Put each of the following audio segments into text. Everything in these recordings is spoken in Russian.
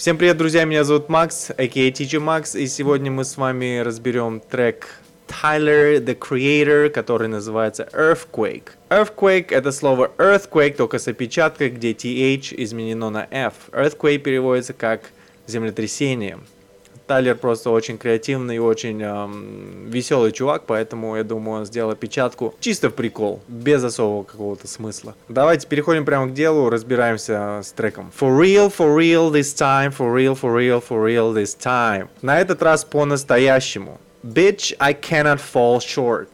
Всем привет, друзья, меня зовут Макс, а.к.а. Teacher Max, и сегодня мы с вами разберем трек Tyler, the Creator, который называется Earthquake. Earthquake — это слово earthquake, только с опечаткой, где TH изменено на F. Earthquake переводится как землетрясение. Тайлер просто очень креативный и очень эм, веселый чувак, поэтому я думаю, он сделал опечатку чисто в прикол, без особого какого-то смысла. Давайте переходим прямо к делу, разбираемся с треком. For real, for real this time, for real, for real, for real this time. На этот раз по-настоящему. Bitch, I cannot fall short.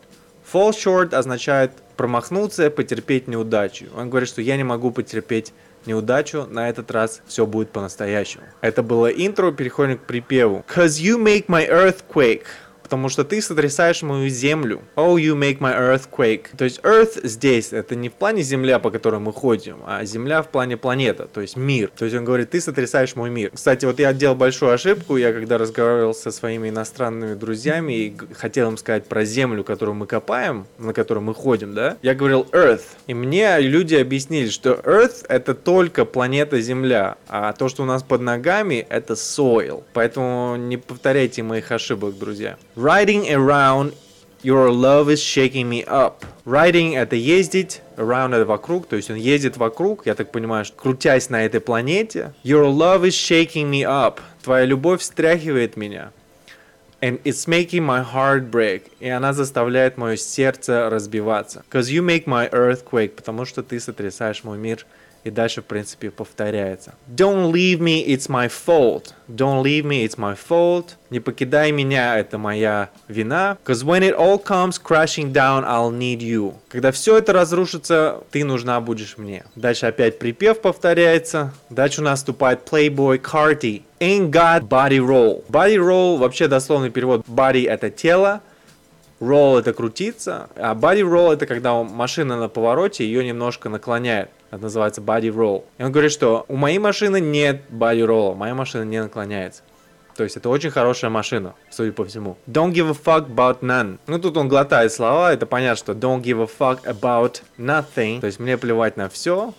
Fall short означает промахнуться, потерпеть неудачу. Он говорит, что я не могу потерпеть неудачу, на этот раз все будет по-настоящему. Это было интро, переходим к припеву. Cause you make my earthquake потому что ты сотрясаешь мою землю. Oh, you make my earthquake. То есть earth здесь, это не в плане земля, по которой мы ходим, а земля в плане планета, то есть мир. То есть он говорит, ты сотрясаешь мой мир. Кстати, вот я делал большую ошибку, я когда разговаривал со своими иностранными друзьями и хотел им сказать про землю, которую мы копаем, на которую мы ходим, да, я говорил earth. И мне люди объяснили, что earth это только планета Земля, а то, что у нас под ногами, это soil. Поэтому не повторяйте моих ошибок, друзья. Riding around Your love is shaking me up. Riding это ездить, around это вокруг, то есть он ездит вокруг, я так понимаю, что крутясь на этой планете. Your love is shaking me up. Твоя любовь встряхивает меня. And it's making my heart break. И она заставляет мое сердце разбиваться. Cause you make my earthquake. Потому что ты сотрясаешь мой мир. И дальше, в принципе, повторяется. Don't leave me, it's my fault. Don't leave me, it's my fault. Не покидай меня, это моя вина. Cause when it all comes crashing down, I'll need you. Когда все это разрушится, ты нужна будешь мне. Дальше опять припев повторяется. Дальше у нас вступает Playboy Carti. Ain't got body roll. Body roll, вообще дословный перевод. Body это тело. Roll это крутиться, а body roll это когда машина на повороте ее немножко наклоняет. Это называется body roll. И он говорит, что у моей машины нет body roll, моя машина не наклоняется. То есть это очень хорошая машина, судя по всему. Don't give a fuck about none. Ну тут он глотает слова, это понятно, что don't give a fuck about nothing. То есть мне плевать на все.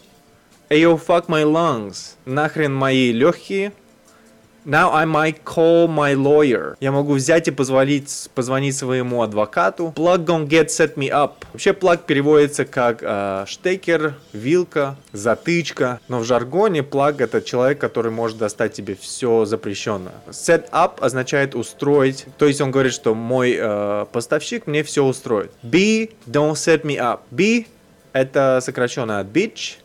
Ayo fuck my lungs. Нахрен мои легкие. Now I might call my lawyer. Я могу взять и позвонить, позвонить своему адвокату. Plug gonna get set me up. Вообще plug переводится как э, штекер, вилка, затычка. Но в жаргоне plug это человек, который может достать тебе все запрещенное. Set up означает устроить. То есть он говорит, что мой э, поставщик мне все устроит. B, don't set me up. B это сокращенно от bitch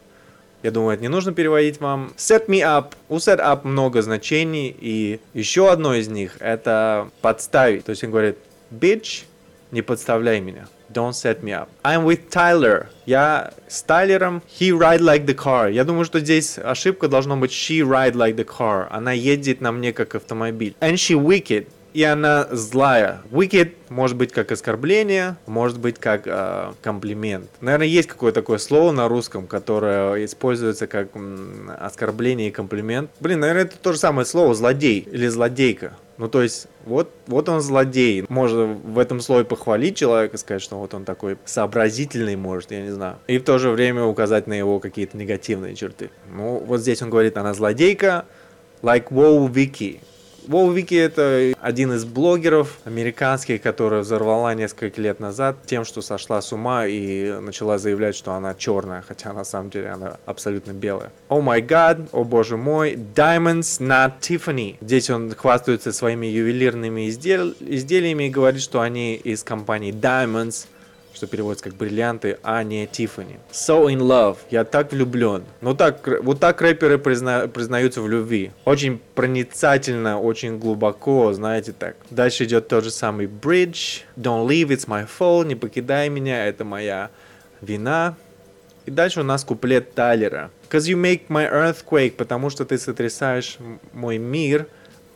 я думаю, это не нужно переводить вам. Set me up. У set up много значений, и еще одно из них это подставить. То есть он говорит, bitch, не подставляй меня. Don't set me up. I'm with Tyler. Я с Тайлером. He ride like the car. Я думаю, что здесь ошибка должна быть she ride like the car. Она едет на мне как автомобиль. And she wicked и она злая. Wicked может быть как оскорбление, может быть как э, комплимент. Наверное, есть какое-то такое слово на русском, которое используется как м, оскорбление и комплимент. Блин, наверное, это то же самое слово злодей или злодейка. Ну, то есть, вот, вот он злодей. Можно в этом слове похвалить человека, сказать, что вот он такой сообразительный, может, я не знаю. И в то же время указать на его какие-то негативные черты. Ну, вот здесь он говорит, она злодейка, like wow Vicky. Вики это один из блогеров американских, которая взорвала несколько лет назад тем, что сошла с ума и начала заявлять, что она черная, хотя на самом деле она абсолютно белая. О май гад, о боже мой, Diamonds not Tiffany. Здесь он хвастается своими ювелирными изделиями и говорит, что они из компании Diamonds что переводится как бриллианты, а не Тиффани. So in love. Я так влюблен. Ну так, вот так рэперы призна, признаются в любви. Очень проницательно, очень глубоко, знаете так. Дальше идет тот же самый bridge. Don't leave, it's my fault. Не покидай меня, это моя вина. И дальше у нас куплет Тайлера. Cause you make my earthquake, потому что ты сотрясаешь мой мир.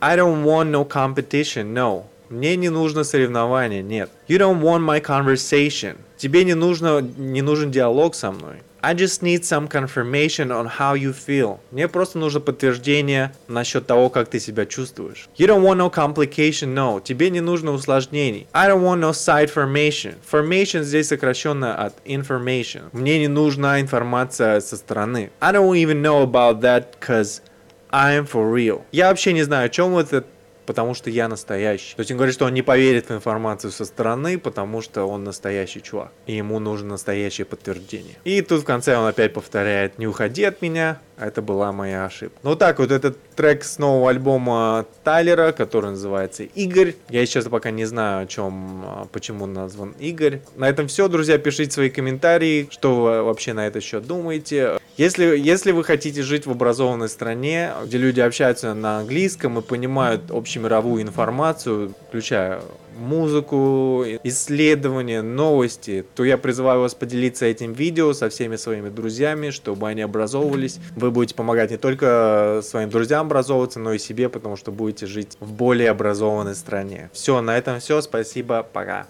I don't want no competition, no. Мне не нужно соревнование, нет. You don't want my conversation. Тебе не нужно, не нужен диалог со мной. I just need some confirmation on how you feel. Мне просто нужно подтверждение насчет того, как ты себя чувствуешь. You don't want no complication, no. Тебе не нужно усложнений. I don't want no side formation. Formation здесь сокращенно от information. Мне не нужна информация со стороны. I don't even know about that, cause I'm for real. Я вообще не знаю, о чем это, потому что я настоящий. То есть он говорит, что он не поверит в информацию со стороны, потому что он настоящий чувак. И ему нужно настоящее подтверждение. И тут в конце он опять повторяет, не уходи от меня, это была моя ошибка. Ну так вот, этот трек с нового альбома Тайлера, который называется Игорь. Я сейчас пока не знаю, о чем, а, почему назван Игорь. На этом все, друзья. Пишите свои комментарии, что вы вообще на этот счет думаете. Если, если вы хотите жить в образованной стране, где люди общаются на английском и понимают общемировую информацию, включая музыку, исследования, новости, то я призываю вас поделиться этим видео со всеми своими друзьями, чтобы они образовывались. Вы будете помогать не только своим друзьям образовываться, но и себе, потому что будете жить в более образованной стране. Все, на этом все. Спасибо, пока.